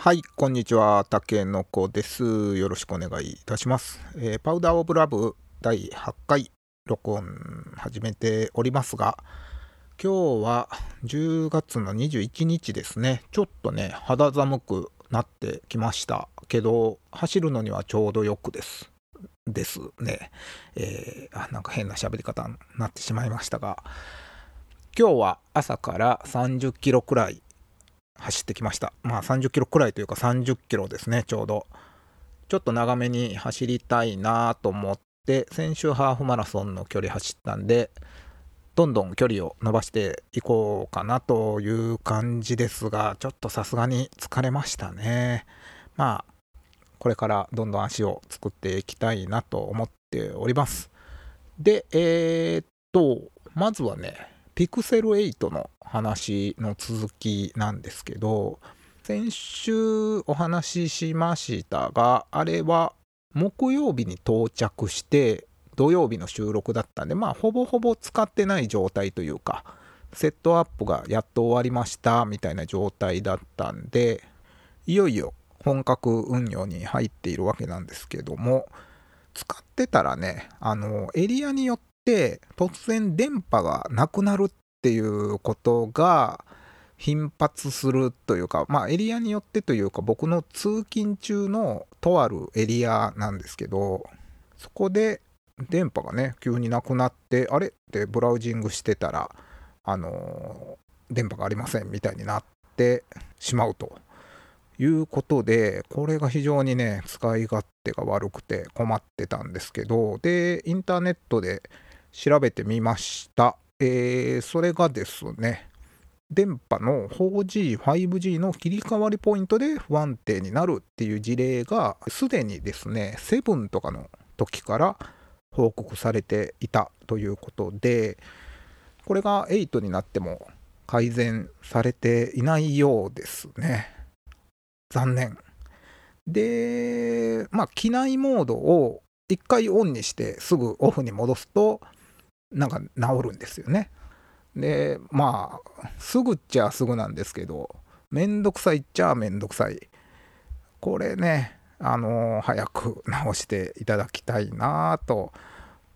はい、こんにちは。たけのこです。よろしくお願いいたします。えーパウダーオブラブ第8回録音始めておりますが、今日は10月の21日ですね。ちょっとね、肌寒くなってきましたけど、走るのにはちょうどよくです。ですね。えーあ、なんか変な喋り方になってしまいましたが、今日は朝から30キロくらい走ってきました。まあ30キロくらいというか30キロですね、ちょうど。ちょっと長めに走りたいなと思って、先週ハーフマラソンの距離走ったんで、どんどん距離を伸ばしていこうかなという感じですが、ちょっとさすがに疲れましたね。まあ、これからどんどん足を作っていきたいなと思っております。で、えーっと、まずはね、ピクセル8の話の続きなんですけど、先週お話ししましたが、あれは木曜日に到着して、土曜日の収録だったんで、まあ、ほぼほぼ使ってない状態というか、セットアップがやっと終わりましたみたいな状態だったんで、いよいよ本格運用に入っているわけなんですけども、使ってたらね、あの、エリアによって突然電波がなくなるっていうことが頻発するというか、まあエリアによってというか、僕の通勤中のとあるエリアなんですけど、そこで電波がね、急になくなって、あれってブラウジングしてたら、あの電波がありませんみたいになってしまうと。いうことで、これが非常にね、使い勝手が悪くて困ってたんですけど、で、インターネットで調べてみました。えーそれがですね、電波の 4G、5G の切り替わりポイントで不安定になるっていう事例が、すでにですね、7とかの時から報告されていたということで、これが8になっても改善されていないようですね。残念。で、まあ、機内モードを一回オンにしてすぐオフに戻すと、なんか治るんですよね。で、まあ、すぐっちゃすぐなんですけど、めんどくさいっちゃめんどくさい。これね、あの早く直していただきたいなと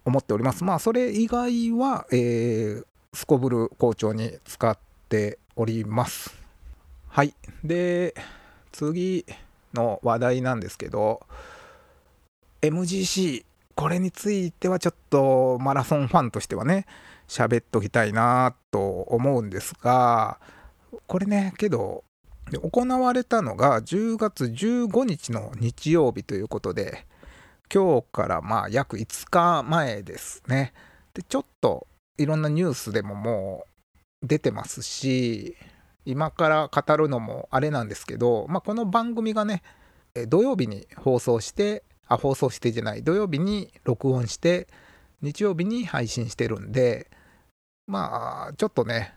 思っております。まあ、それ以外は、えーすこぶる好調に使っております。はい。で、次の話題なんですけど、MGC、これについてはちょっとマラソンファンとしてはね、喋っときたいなと思うんですが、これね、けど、行われたのが10月15日の日曜日ということで、今日からまあ約5日前ですね。で、ちょっといろんなニュースでももう出てますし、今から語るのもあれなんですけど、まあ、この番組がね、土曜日に放送して、あ、放送してじゃない、土曜日に録音して、日曜日に配信してるんで、まあ、ちょっとね、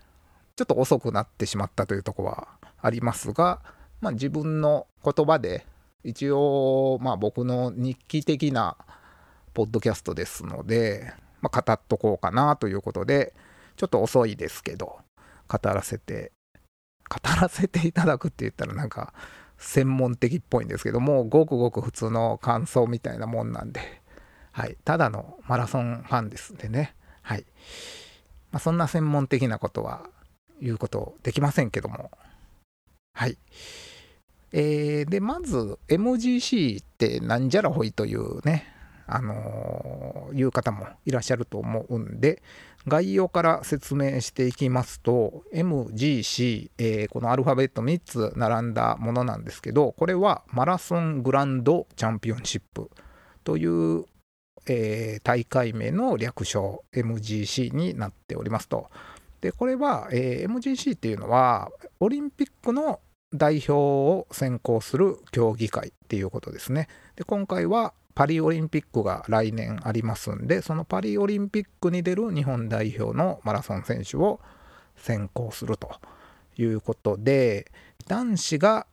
ちょっと遅くなってしまったというとこはありますが、まあ、自分の言葉で、一応、まあ、僕の日記的なポッドキャストですので、まあ、語っとこうかなということで、ちょっと遅いですけど、語らせて、語らせていただくって言ったらなんか専門的っぽいんですけども、ごくごく普通の感想みたいなもんなんで、はい、ただのマラソンファンですんでね、はい。まあ、そんな専門的なことは言うことできませんけども、はい。えーで、まず MGC ってなんじゃらほいというね、あのーいう方もいらっしゃると思うんで、概要から説明していきますと、MGC、えーこのアルファベット3つ並んだものなんですけど、これはマラソングランドチャンピオンシップという、えー大会名の略称 MGC になっておりますと。で、これは、えー MGC っていうのは、オリンピックの代表を選考する競技会っていうことですね。で、今回はパリオリンピックが来年ありますんで、そのパリオリンピックに出る日本代表のマラソン選手を選考するということで、男子が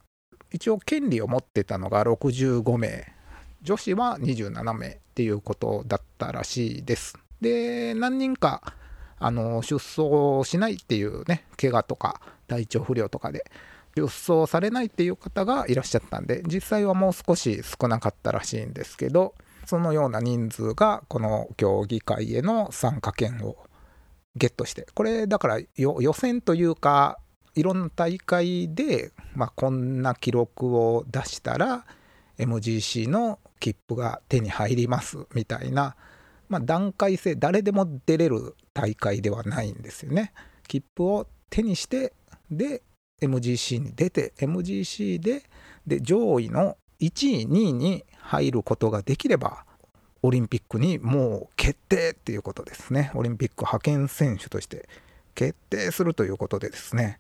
一応権利を持ってたのが65名、女子は27名っていうことだったらしいです。で、何人かあの出走しないっていうね、怪我とか体調不良とかで出走されないっていう方がいらっしゃったんで実際はもう少し少なかったらしいんですけどそのような人数がこの競技会への参加権をゲットしてこれだから予選というかいろんな大会で、まあ、こんな記録を出したら MGC の切符が手に入りますみたいな、まあ、段階性誰でも出れる大会ではないんですよね。切符を手にしてで MGC に出て MGC でで上位の1位2位に入ることができればオリンピックにもう決定っていうことですね。オリンピック派遣選手として決定するということでですね。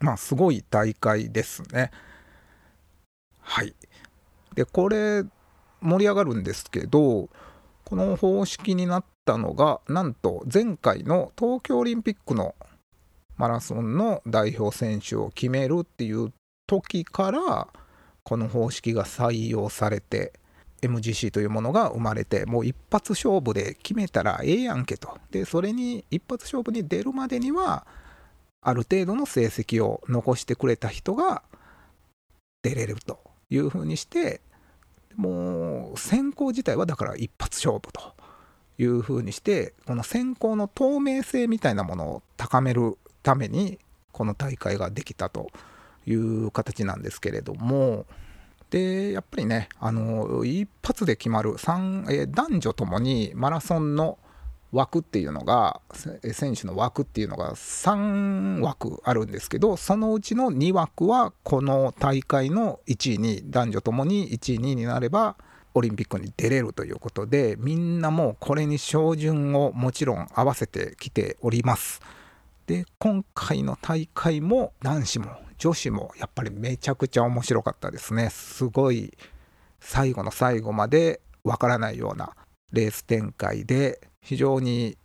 まあすごい大会ですね。はい。でこれ盛り上がるんですけどこの方式になったのがなんと前回の東京オリンピックのマラソンの代表選手を決めるっていう時からこの方式が採用されて MGC というものが生まれてもう一発勝負で決めたらええやんけと。でそれに一発勝負に出るまでにはある程度の成績を残してくれた人が出れるというふうにしてもう選考自体はだから一発勝負というふうにしてこの選考の透明性みたいなものを高めるためにこの大会ができたという形なんですけれどもでやっぱりねあの一発で決まる3、男女ともにマラソンの枠っていうのが選手の枠っていうのが3枠あるんですけどそのうちの2枠はこの大会の1位に男女ともに1位2位になればオリンピックに出れるということでみんなもうこれに照準をもちろん合わせてきております。で今回の大会も男子も女子もやっぱりめちゃくちゃ面白かったですね。すごい最後の最後までわからないようなレース展開で非常に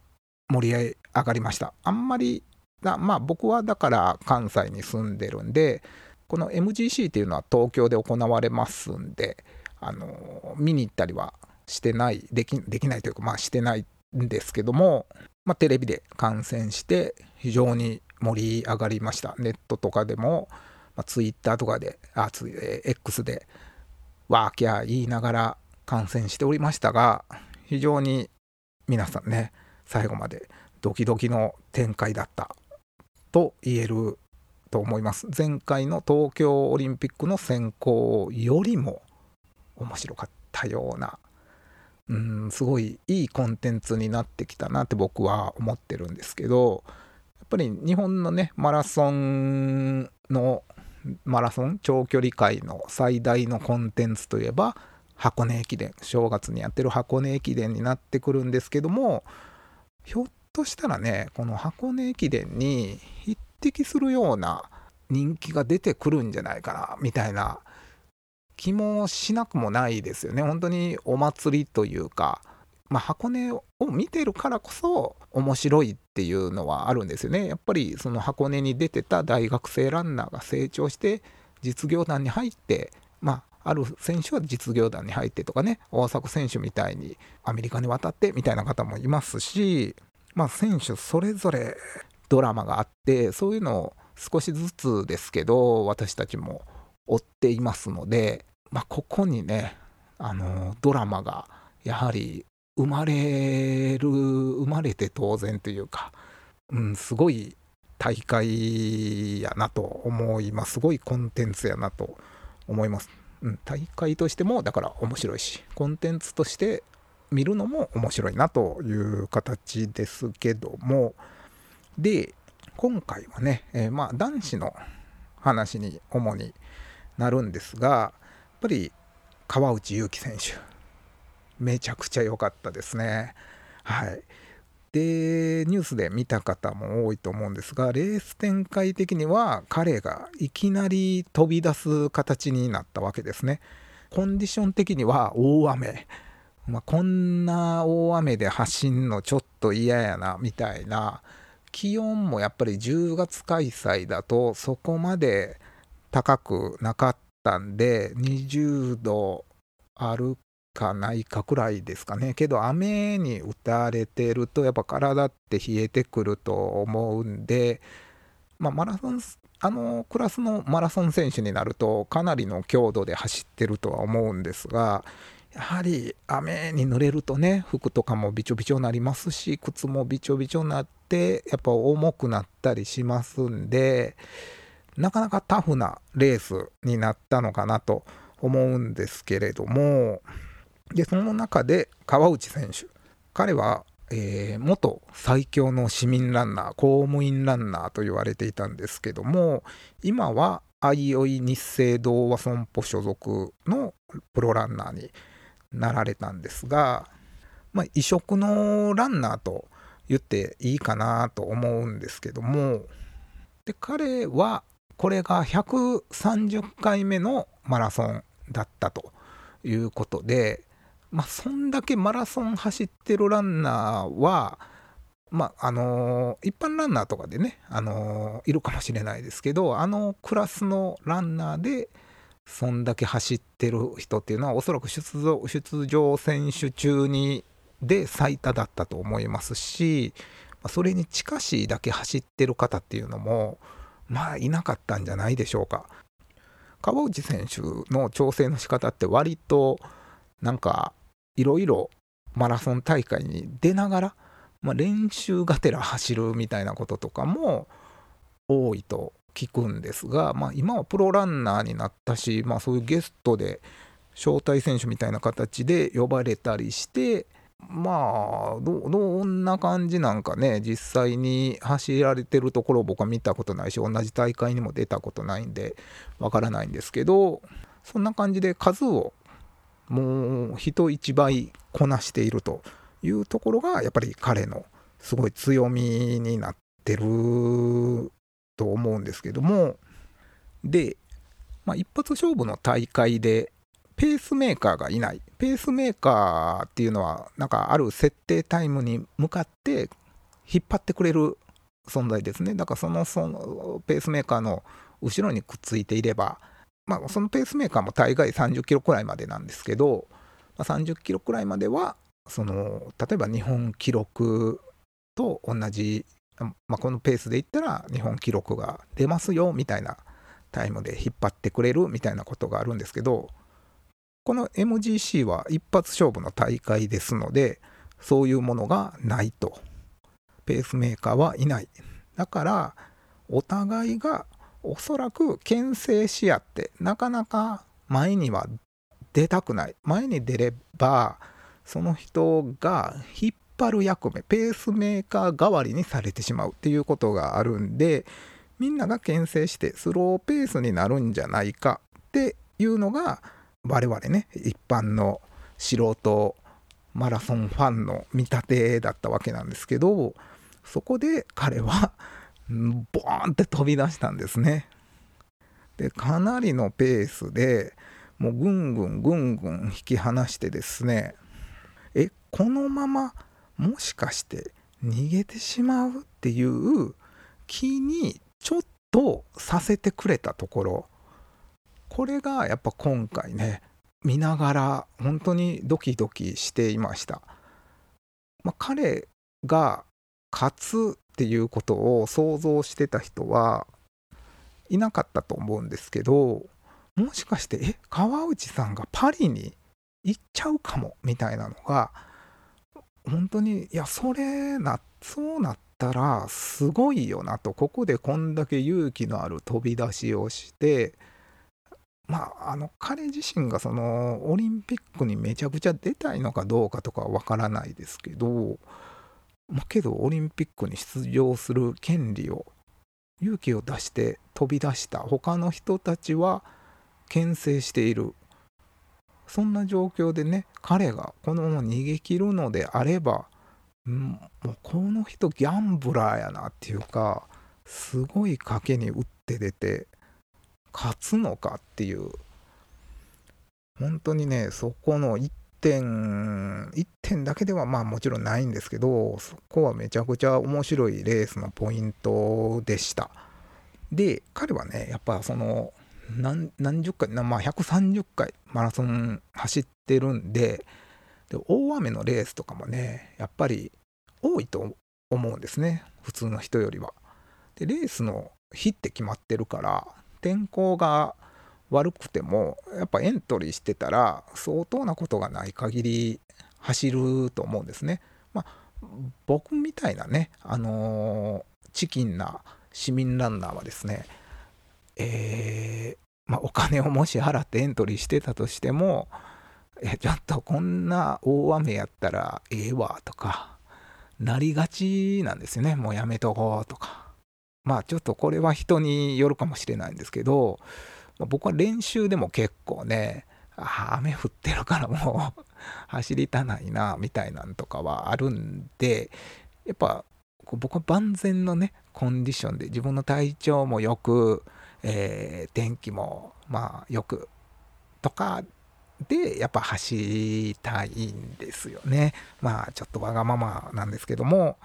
盛り上がりました。あんまりまあ僕はだから関西に住んでるんでこの MGC っていうのは東京で行われますんであの見に行ったりはしてないできできないというかまあしてないんですけどもまあ、テレビで観戦して非常に盛り上がりました。ネットとかでも、まあ、ツイッターとかで、あ、ツイ、え X で、ワーキャー言いながら観戦しておりましたが、非常に皆さんね、最後までドキドキの展開だったと言えると思います。前回の東京オリンピックの選考よりも面白かったようなうんすごいいいコンテンツになってきたなって僕は思ってるんですけどっぱり日本のねマラソンのマラソン？長距離界の最大のコンテンツといえば箱根駅伝正月にやってる箱根駅伝になってくるんですけどもひょっとしたらねこの箱根駅伝に匹敵するような人気が出てくるんじゃないかなみたいな気もしなくもないですよね。本当にお祭りというか、まあ、箱根を見てるからこそ面白いっていうのはあるんですよね。やっぱりその箱根に出てた大学生ランナーが成長して実業団に入って、まあ、ある選手は実業団に入ってとかね、大迫選手みたいにアメリカに渡ってみたいな方もいますし、まあ、選手それぞれドラマがあって、そういうのを少しずつですけど、私たちも追っていますので、まあ、ここにねあのドラマがやはり生まれる生まれて当然というか、うん、すごい大会やなと思います。すごいコンテンツやなと思います、うん、大会としてもだから面白いしコンテンツとして見るのも面白いなという形ですけども。で今回はね、えー、まあ男子の話に主になるんですがやっぱり川内優輝選手。めちゃくちゃ良かったですね。はい、でニュースで見た方も多いと思うんですがレース展開的には彼がいきなり飛び出す形になったわけですね。コンディション的には大雨、まあ、こんな大雨で走んのちょっと嫌やなみたいな気温もやっぱり10月開催だとそこまで高くなかったんで、20度あるかないかくらいですかね。けど雨に打たれてるとやっぱ体って冷えてくると思うんで、まあ、マラソンあのクラスのマラソン選手になるとかなりの強度で走ってるとは思うんですがやはり雨に濡れるとね服とかもびちょびちょになりますし靴もびちょびちょになってやっぱ重くなったりしますんでなかなかタフなレースになったのかなと思うんですけれどもでその中で川内選手。彼は、えー、元最強の市民ランナー公務員ランナーと言われていたんですけども今は相生日生同和損保所属のプロランナーになられたんですが、まあ、異色のランナーと言っていいかなと思うんですけどもで彼はこれが130回目のマラソンだったということで、まあ、そんだけマラソン走ってるランナーは、まああのー、一般ランナーとかでね、あのー、いるかもしれないですけどあのクラスのランナーでそんだけ走ってる人っていうのはおそらく出場出場選手中にで最多だったと思いますしそれに近しいだけ走ってる方っていうのもまあいなかったんじゃないでしょうか。川内選手の調整の仕方って割となんかいろいろマラソン大会に出ながら、まあ、練習がてら走るみたいなこととかも多いと聞くんですが、まあ、今はプロランナーになったし、まあ、そういうゲストで招待選手みたいな形で呼ばれたりしてまあどんな感じなんかね実際に走られてるところを僕は見たことないし同じ大会にも出たことないんでわからないんですけどそんな感じで数をもう人一倍こなしているというところがやっぱり彼のすごい強みになってると思うんですけども。で、まあ、一発勝負の大会でペースメーカーがいない。ペースメーカーっていうのはなんかある設定タイムに向かって引っ張ってくれる存在ですね。だからそのそのペースメーカーの後ろにくっついていれば、まあ、そのペースメーカーも大概30キロくらいまでなんですけど、まあ、30キロくらいまではその例えば日本記録と同じまあ、このペースでいったら日本記録が出ますよみたいなタイムで引っ張ってくれるみたいなことがあるんですけどこの MGC は一発勝負の大会ですのでそういうものがないと。ペースメーカーはいない。だからお互いがおそらく牽制し合ってなかなか前には出たくない。前に出ればその人が引っ張る役目ペースメーカー代わりにされてしまうっていうことがあるんでみんなが牽制してスローペースになるんじゃないかっていうのが我々ね一般の素人マラソンファンの見立てだったわけなんですけどそこで彼はボーンって飛び出したんですね。でかなりのペースでもうぐんぐんぐんぐん引き離してですねえこのままもしかして逃げてしまうっていう気にちょっとさせてくれたところこれがやっぱ今回ね見ながら本当にドキドキしていました、まあ、彼が勝つっていうことを想像してた人はいなかったと思うんですけどもしかしてえ川内さんがパリに行っちゃうかもみたいなのが本当にいやそれなそうなったらすごいよなとここでこんだけ勇気のある飛び出しをしてまああの彼自身がそのオリンピックにめちゃくちゃ出たいのかどうかとかはわからないですけどまあけどオリンピックに出場する権利を勇気を出して飛び出した他の人たちは牽制している。そんな状況でね彼がこのまま逃げ切るのであればもうこの人ギャンブラーやなっていうかすごい賭けに打って出て勝つのかっていう。本当にねそこの1点1点だけではまあもちろんないんですけどそこはめちゃくちゃ面白いレースのポイントでしたで彼はねやっぱその何何十回、まあ、130回マラソン走ってるんでで大雨のレースとかもねやっぱり多いと思うんですね普通の人よりは。でレースの日って決まってるから天候が悪くてもやっぱエントリーしてたら相当なことがない限り走ると思うんですね。まあ、僕みたいなね、あのー、チキンな市民ランナーはですね、えー、まあ、お金をもし払ってエントリーしてたとしても、えちょっとこんな大雨やったらええわとか、なりがちなんですよね。もうやめとこうとか。まあちょっとこれは人によるかもしれないんですけど、僕は練習でも結構ね、あ雨降ってるからもう 走りたないなみたいなんとかはあるんでやっぱ僕は万全のねコンディションで自分の体調もよく、えー、天気もまあよくとかでやっぱ走りたいんですよね。まあちょっとわがままなんですけども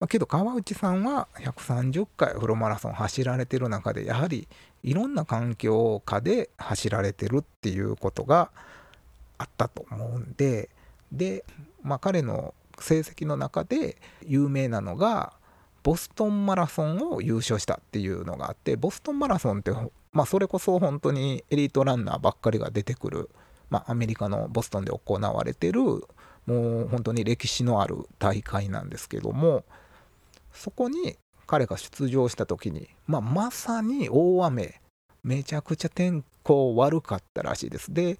まけど川内さんは130回フルマラソン走られてる中でやはりいろんな環境下で走られてるっていうことがあったと思うんでで、まあ、彼の成績の中で有名なのがボストンマラソンを優勝したっていうのがあってボストンマラソンって、まあ、それこそ本当にエリートランナーばっかりが出てくる、まあ、アメリカのボストンで行われてるもう本当に歴史のある大会なんですけどもそこに彼が出場した時に、まあ、まさに大雨めちゃくちゃ天候悪かったらしいですで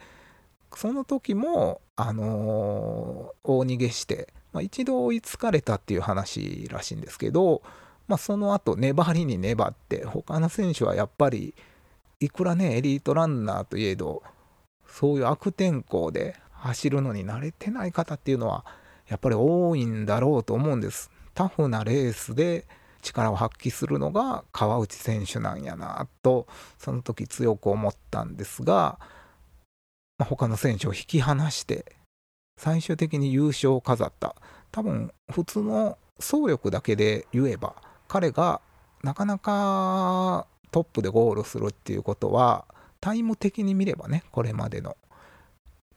その時も、あのー、大逃げして、まあ、一度追いつかれたっていう話らしいんですけど、まあ、その後粘りに粘って他の選手はやっぱりいくらねエリートランナーといえどそういう悪天候で走るのに慣れてない方っていうのはやっぱり多いんだろうと思うんです。タフなレースで力を発揮するのが川内選手なんやなとその時強く思ったんですがまあ、他の選手を引き離して最終的に優勝を飾った。多分普通の総力だけで言えば彼がなかなかトップでゴールするっていうことはタイム的に見ればねこれまでの。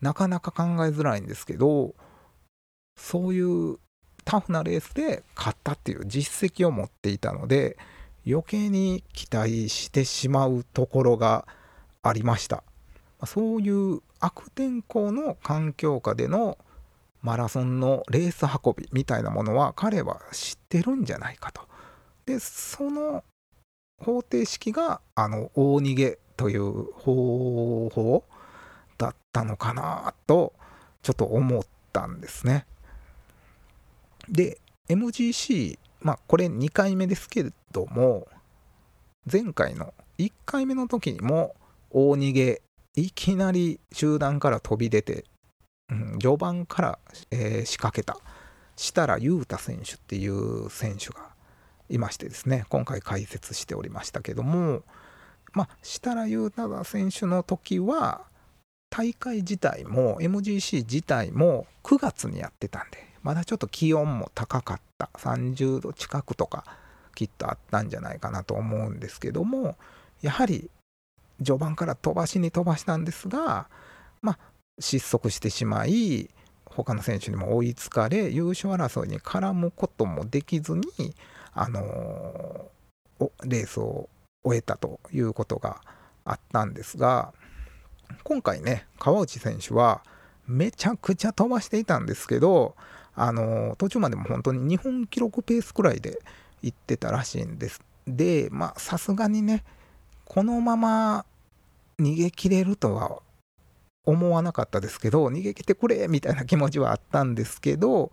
なかなか考えづらいんですけどそういうタフなレースで勝ったっていう実績を持っていたので余計に期待してしまうところがありましたそういう悪天候の環境下でのマラソンのレース運びみたいなものは彼は知ってるんじゃないかと。でその方程式があの大逃げという方法だったのかなとちょっと思ったんですね。で MGC まあこれ2回目ですけれども前回の1回目の時にも大逃げいきなり集団から飛び出て、うん、序盤から、えー、仕掛けた設楽悠太選手っていう選手がいましてですね今回解説しておりましたけどもまあ設楽悠太選手の時は大会自体も MGC 自体も9月にやってたんでまだちょっと気温も高かった。30度近くとかきっとあったんじゃないかなと思うんですけどもやはり序盤から飛ばしに飛ばしたんですが、まあ、失速してしまい他の選手にも追いつかれ優勝争いに絡むこともできずに、あのー、レースを終えたということがあったんですが今回ね川内選手はめちゃくちゃ飛ばしていたんですけど、あの、途中までも本当に日本記録ペースくらいで行ってたらしいんです。でまあさすがにねこのまま逃げ切れるとは思わなかったですけど逃げ切ってくれみたいな気持ちはあったんですけど、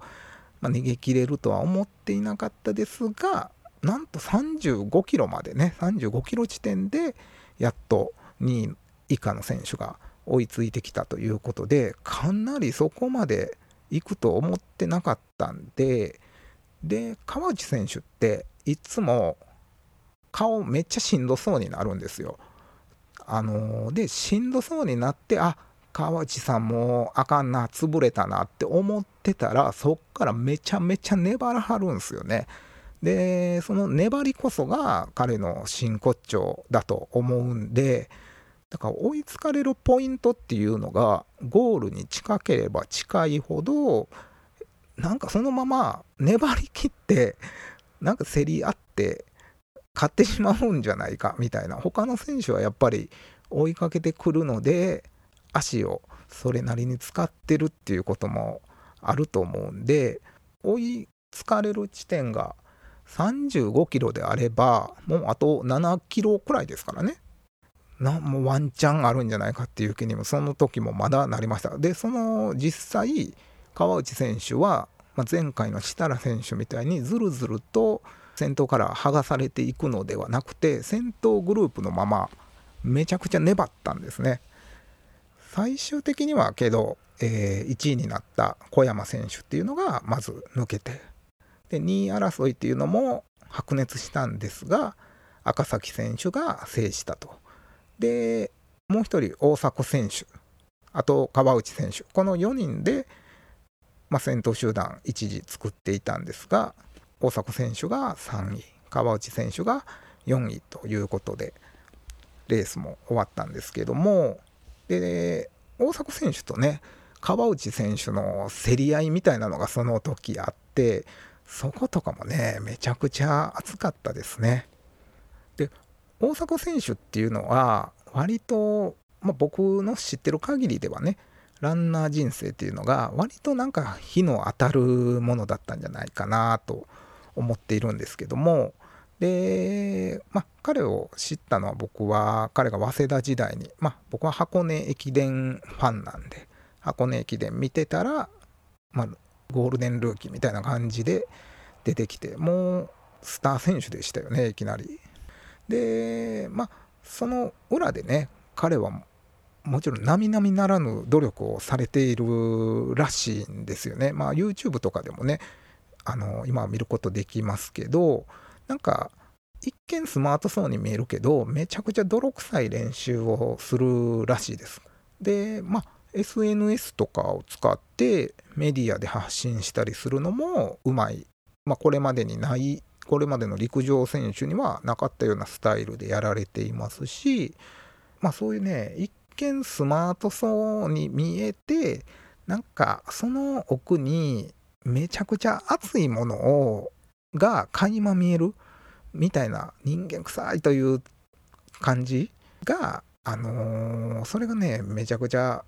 まあ、逃げ切れるとは思っていなかったですがなんと35キロまでね35キロ地点でやっと2位以下の選手が追いついてきたということでかなりそこまで行くと思ってなかったんでで川内選手っていつも顔めっちゃしんどそうになるんですよ。あのー、でしんどそうになってあ川内さんもあかんな潰れたなって思ってたらそっからめちゃめちゃ粘らはるんですよね。でその粘りこそが彼の真骨頂だと思うんでだから追いつかれるポイントっていうのがゴールに近ければ近いほどなんかそのまま粘りきってなんか競り合って勝ってしまうんじゃないかみたいな。他の選手はやっぱり追いかけてくるので足をそれなりに使ってるっていうこともあると思うんで追いつかれる地点が35キロであればもうあと7キロくらいですからね。なもワンチャンあるんじゃないかっていう気にもその時もまだなりました。でその実際川内選手は、まあ、前回の設楽選手みたいにずるずると先頭から剥がされていくのではなくて先頭グループのままめちゃくちゃ粘ったんですね。最終的にはけど、えー、1位になった小山選手っていうのがまず抜けてで2位争いっていうのも白熱したんですが赤崎選手が制したと。でもう1人大迫選手あと川内選手この4人で、まあ、先頭集団一時作っていたんですが大迫選手が3位川内選手が4位ということでレースも終わったんですけどもで大迫選手とね川内選手の競り合いみたいなのがその時あってそことかもねめちゃくちゃ熱かったですね。大迫選手っていうのは割と、まあ、僕の知ってる限りではねランナー人生っていうのが割となんか火の当たるものだったんじゃないかなと思っているんですけどもで、まあ、彼を知ったのは僕は彼が早稲田時代に、まあ、僕は箱根駅伝ファンなんで箱根駅伝見てたら、まあ、ゴールデンルーキーみたいな感じで出てきてもうスター選手でしたよねいきなり。でまあその裏でね彼はもちろん並々ならぬ努力をされているらしいんですよね。まあ YouTube とかでもねあの今見ることできますけどなんか一見スマートそうに見えるけどめちゃくちゃ泥臭い練習をするらしいです。でまあ SNS とかを使ってメディアで発信したりするのもうまい、まあ、これまでにないこれまでの陸上選手にはなかったようなスタイルでやられていますしまあそういうね一見スマートそうに見えてなんかその奥にめちゃくちゃ熱いものをが垣間見えるみたいな人間臭いという感じが、あのー、それがねめちゃくちゃ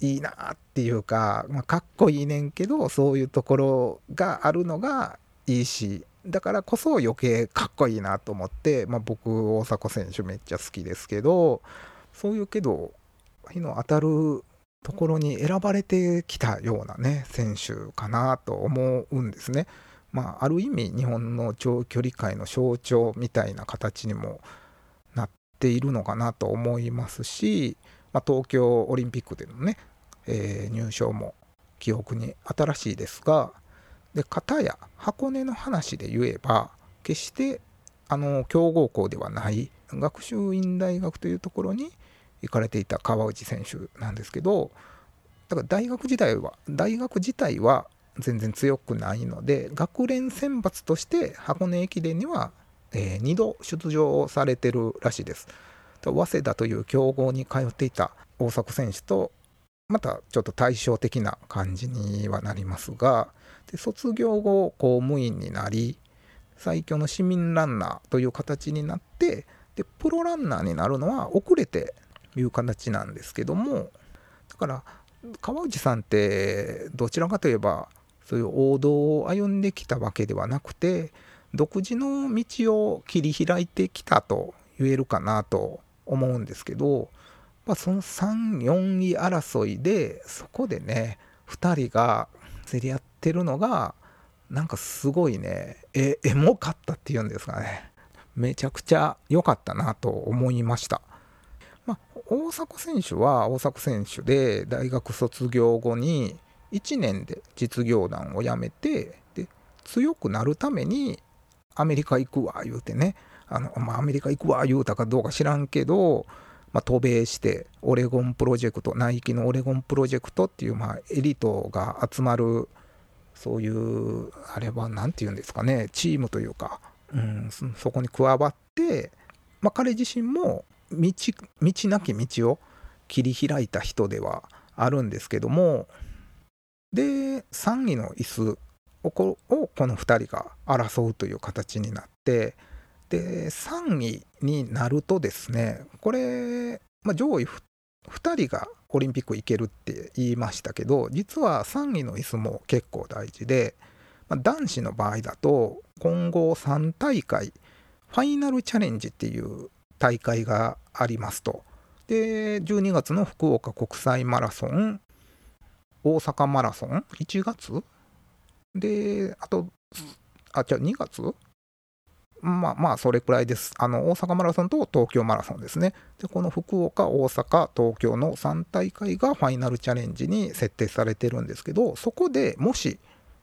いいなっていうか、まあ、かっこいいねんけどそういうところがあるのがいいしだからこそ余計かっこいいなと思って、まあ、僕大迫選手めっちゃ好きですけどそういうけど日の当たるところに選ばれてきたようなね選手かなと思うんですね。まあ、ある意味日本の長距離界の象徴みたいな形にもなっているのかなと思いますし、まあ、東京オリンピックでのね、えー、入賞も記憶に新しいですがで片や箱根の話で言えば決してあの強豪校ではない学習院大学というところに行かれていた川内選手なんですけどだから大学時代は大学自体は全然強くないので学連選抜として箱根駅伝には、えー、2度出場されてるらしいです。早稲田という強豪に通っていた大迫選手とまたちょっと対照的な感じにはなりますがで卒業後公務員になり最強の市民ランナーという形になってでプロランナーになるのは遅れていう形なんですけどもだから川内さんってどちらかといえばそういう王道を歩んできたわけではなくて独自の道を切り開いてきたと言えるかなと思うんですけど、まあ、その34位争いでそこでね2人が競り合ってるのがなんかすごいねえエモかったっていうんですかねめちゃくちゃ良かったなと思いました。まあ、大迫選手は大迫選手で大学卒業後に1年で実業団を辞めてで強くなるためにアメリカ行くわ言うてねあの、まあ、アメリカ行くわ言うたかどうか知らんけど、まあ、渡米してオレゴンプロジェクトナイキのオレゴンプロジェクトっていう、まあ、エリートが集まるそういうあれは何て言うんですかねチームというか、うん、そこに加わって、まあ、彼自身も道道なき道を切り開いた人ではあるんですけどもで3位の椅子をこの2人が争うという形になってで3位になるとですねこれ、まあ、上位2人がオリンピック行けるって言いましたけど実は3位の椅子も結構大事で、まあ、男子の場合だと今後3大会ファイナルチャレンジっていう大会がありますと。で12月の福岡国際マラソン大阪マラソン1月？であとあじゃあ2月？まあまあそれくらいです。あの大阪マラソンと東京マラソンですね。でこの福岡、大阪、東京の3大会がファイナルチャレンジに設定されてるんですけどそこでもし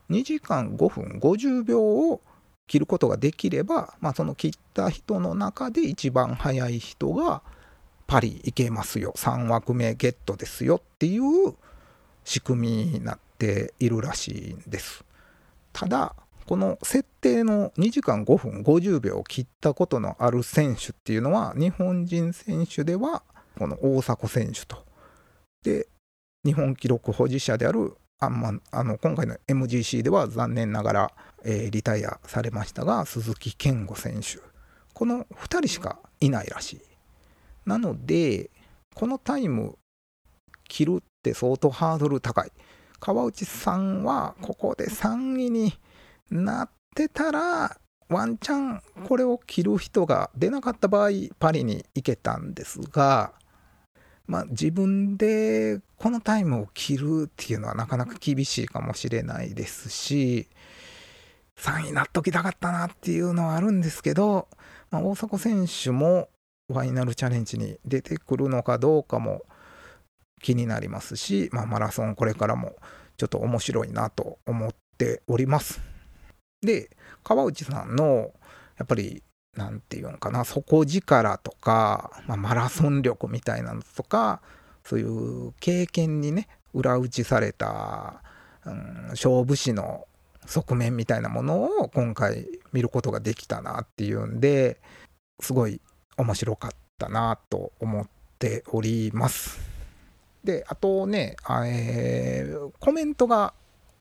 2時間5分50秒を切ることができれば、まあ、その切った人の中で一番速い人がパリ行けますよ3枠目ゲットですよっていう仕組みになっているらしいんですただこの設定の2時間5分50秒を切ったことのある選手っていうのは日本人選手ではこの大迫選手と。で日本記録保持者であるあまあの今回の MGC では残念ながら、えー、リタイアされましたが鈴木健吾選手。この2人しかいないらしい。なのでこのタイム切るって相当ハードル高い。川内さんはここで3位になってたらワンチャンこれを切る人が出なかった場合パリに行けたんですがまあ、自分でこのタイムを切るっていうのはなかなか厳しいかもしれないですし3位になっときたかったなっていうのはあるんですけど、まあ、大迫選手もファイナルチャレンジに出てくるのかどうかも気になりますし、まあ、マラソンこれからもちょっと面白いなと思っております。で川内さんのやっぱり何て言うんかな底力とか、まあ、マラソン力みたいなのとかそういう経験にね裏打ちされた、うん、勝負師の側面みたいなものを今回見ることができたなっていうんですごい面白かったなと思っております。であとね、えー、コメントが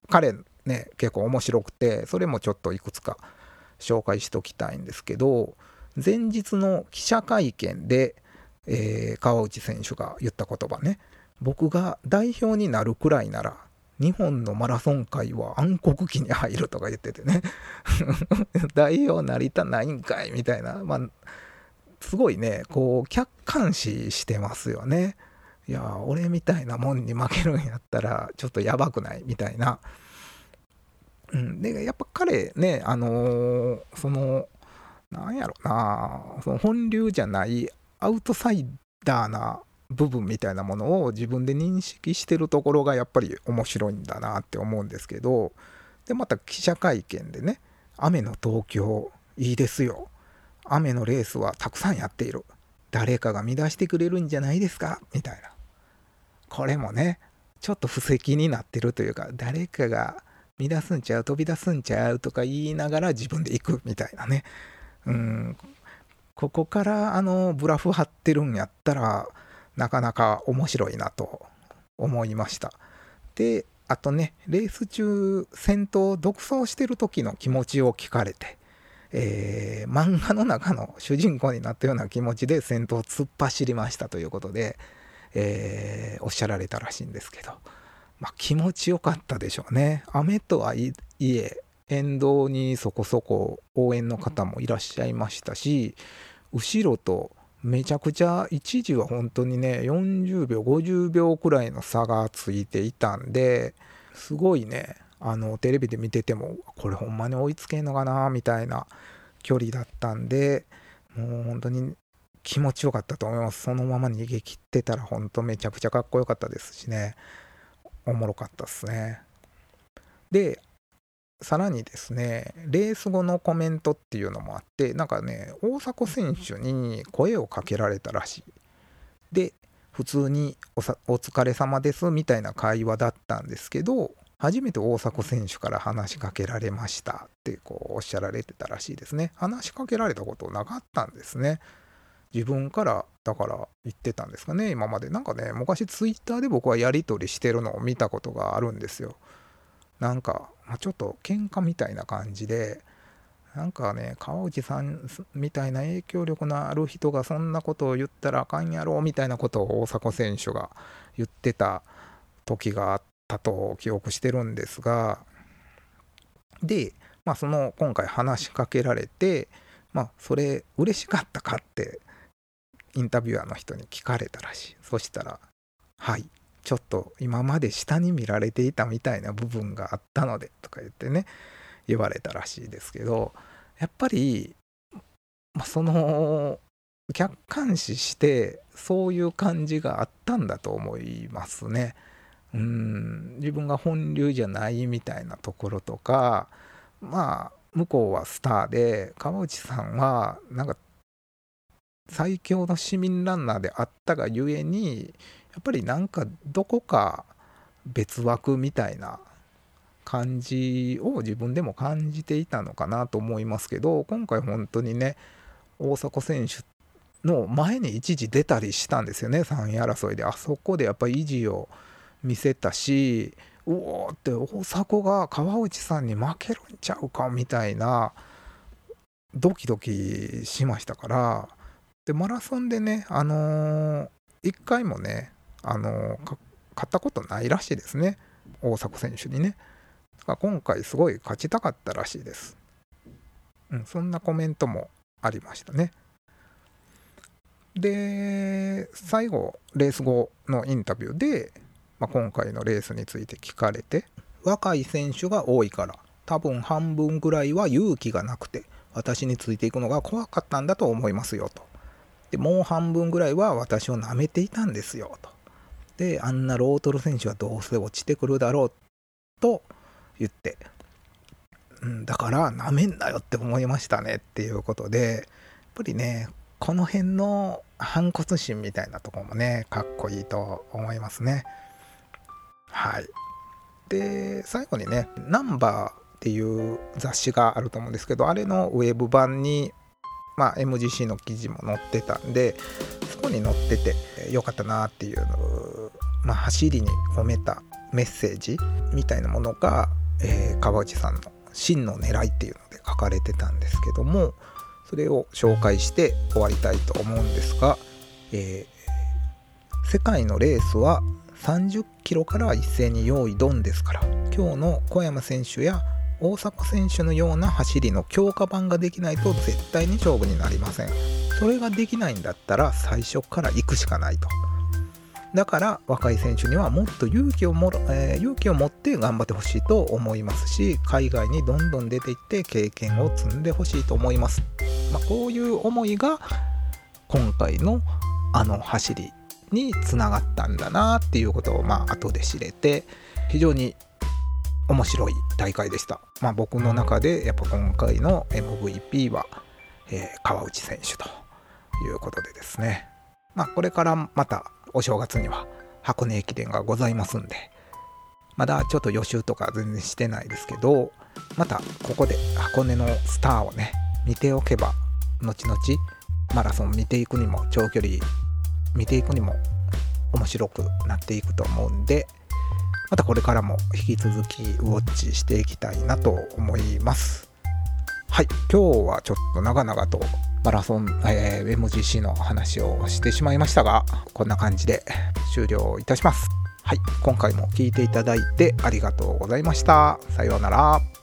彼ね結構面白くてそれもちょっといくつか紹介しておきたいんですけど前日の記者会見で、えー、川内選手が言った言葉ね。僕が代表になるくらいなら日本のマラソン界は暗黒期に入るとか言っててね。代表なりたないんかいみたいな、まあ、すごいねこう客観視してますよね。いや俺みたいなもんに負けるんやったらちょっとやばくないみたいなうん、でやっぱ彼ねあのー、そのなんやろなその本流じゃないアウトサイダーな部分みたいなものを自分で認識してるところがやっぱり面白いんだなって思うんですけどでまた記者会見でね「雨の東京いいですよ。雨のレースはたくさんやっている。誰かが乱してくれるんじゃないですか」みたいな。これもねちょっと布石になってるというか誰かが乱すんちゃう飛び出すんちゃうとか言いながら自分で行くみたいなね。うん。ここからあのブラフ張ってるんやったらなかなか面白いなと思いました。であとねレース中先頭独走してる時の気持ちを聞かれてえー、漫画の中の主人公になったような気持ちで先頭突っ走りましたということで、えー、おっしゃられたらしいんですけど、まあ、気持ちよかったでしょうね。雨とはいえ、沿道にそこそこ応援の方もいらっしゃいましたし、後ろとめちゃくちゃ一時は本当にね、40秒、50秒くらいの差がついていたんで、すごいね、あのテレビで見てても、これほんまに追いつけんのかなみたいな距離だったんで、もう本当に気持ちよかったと思います。そのまま逃げ切ってたら本当めちゃくちゃかっこよかったですしね。おもろかったっすね。で、さらにですね、レース後のコメントっていうのもあって、なんかね、大迫選手に声をかけられたらしい。で、普通にお疲れ様ですみたいな会話だったんですけど、初めて大迫選手から話しかけられましたってこうおっしゃられてたらしいですね。話しかけられたことなかったんですね。自分からだから言ってたんですかね今まで。なんかね昔ツイッターで僕はやり取りしてるのを見たことがあるんですよ。なんか、まあ、ちょっと喧嘩みたいな感じでなんかね川内さんみたいな影響力のある人がそんなことを言ったらあかんやろみたいなことを大迫選手が言ってた時があったと記憶してるんですがで、まあ、その今回話しかけられて、まあ、それ嬉しかったかってインタビュアーの人に聞かれたらしいそしたら「はいちょっと今まで下に見られていたみたいな部分があったので」とか言ってね言われたらしいですけどやっぱり、まあ、その客観視してそういう感じがあったんだと思いますね。うん自分が本流じゃないみたいなところとかまあ向こうはスターで川内さんはなんか最強の市民ランナーであったがゆえにやっぱりなんかどこか別枠みたいな感じを自分でも感じていたのかなと思いますけど今回本当にね大迫選手の前に一時出たりしたんですよね3位争いで。あそこでやっぱり維持を見せたしおおって大迫が川内さんに負けるんちゃうかみたいなドキドキしましたからでマラソンでねあのー、1回もねあのー、勝ったことないらしいですね。大迫選手にね。今回すごい勝ちたかったらしいです、うん、そんなコメントもありましたね。で最後レース後のインタビューでまあ、今回のレースについて聞かれて若い選手が多いから多分半分ぐらいは勇気がなくて私についていくのが怖かったんだと思いますよと。でもう半分ぐらいは私を舐めていたんですよとであんなロートル選手はどうせ落ちてくるだろうと言って、うん、だから舐めんなよって思いましたねっていうことでやっぱりねこの辺の反骨心みたいなとこもねかっこいいと思いますね。はい。で、最後にね、ナンバーっていう雑誌があると思うんですけど、あれのウェブ版に、まあ、MGC の記事も載ってたんで、そこに載っててよかったなっていう、まあ、走りに込めたメッセージみたいなものが、えー、川内さんの真の狙いっていうので書かれてたんですけども、それを紹介して終わりたいと思うんですが、えー、世界のレースは30キロから一斉に用意ドンですから今日の小山選手や大迫選手のような走りの強化版ができないと絶対に勝負になりません。それができないんだったら最初から行くしかないと。だから若い選手にはもっと勇気をも、えー、勇気を持って頑張ってほしいと思いますし海外にどんどん出ていって経験を積んでほしいと思います、まあ、こういう思いが今回のあの走りにつながったんだなっていうことをまあ後で知れて非常に面白い大会でした。まあ、僕の中でやっぱ今回の MVP は、えー、川内選手ということでですね。まあ、これからまたお正月には箱根駅伝がございますんで、まだちょっと予習とか全然してないですけど、またここで箱根のスターをね、見ておけば、後々マラソン見ていくにも長距離見ていくにも面白くなっていくと思うんでまたこれからも引き続きウォッチしていきたいなと思います。はい。今日はちょっと長々とマラソン、えー、MGC の話をしてしまいましたがこんな感じで終了いたします。はい。今回も聴いていただいてありがとうございました。さようなら。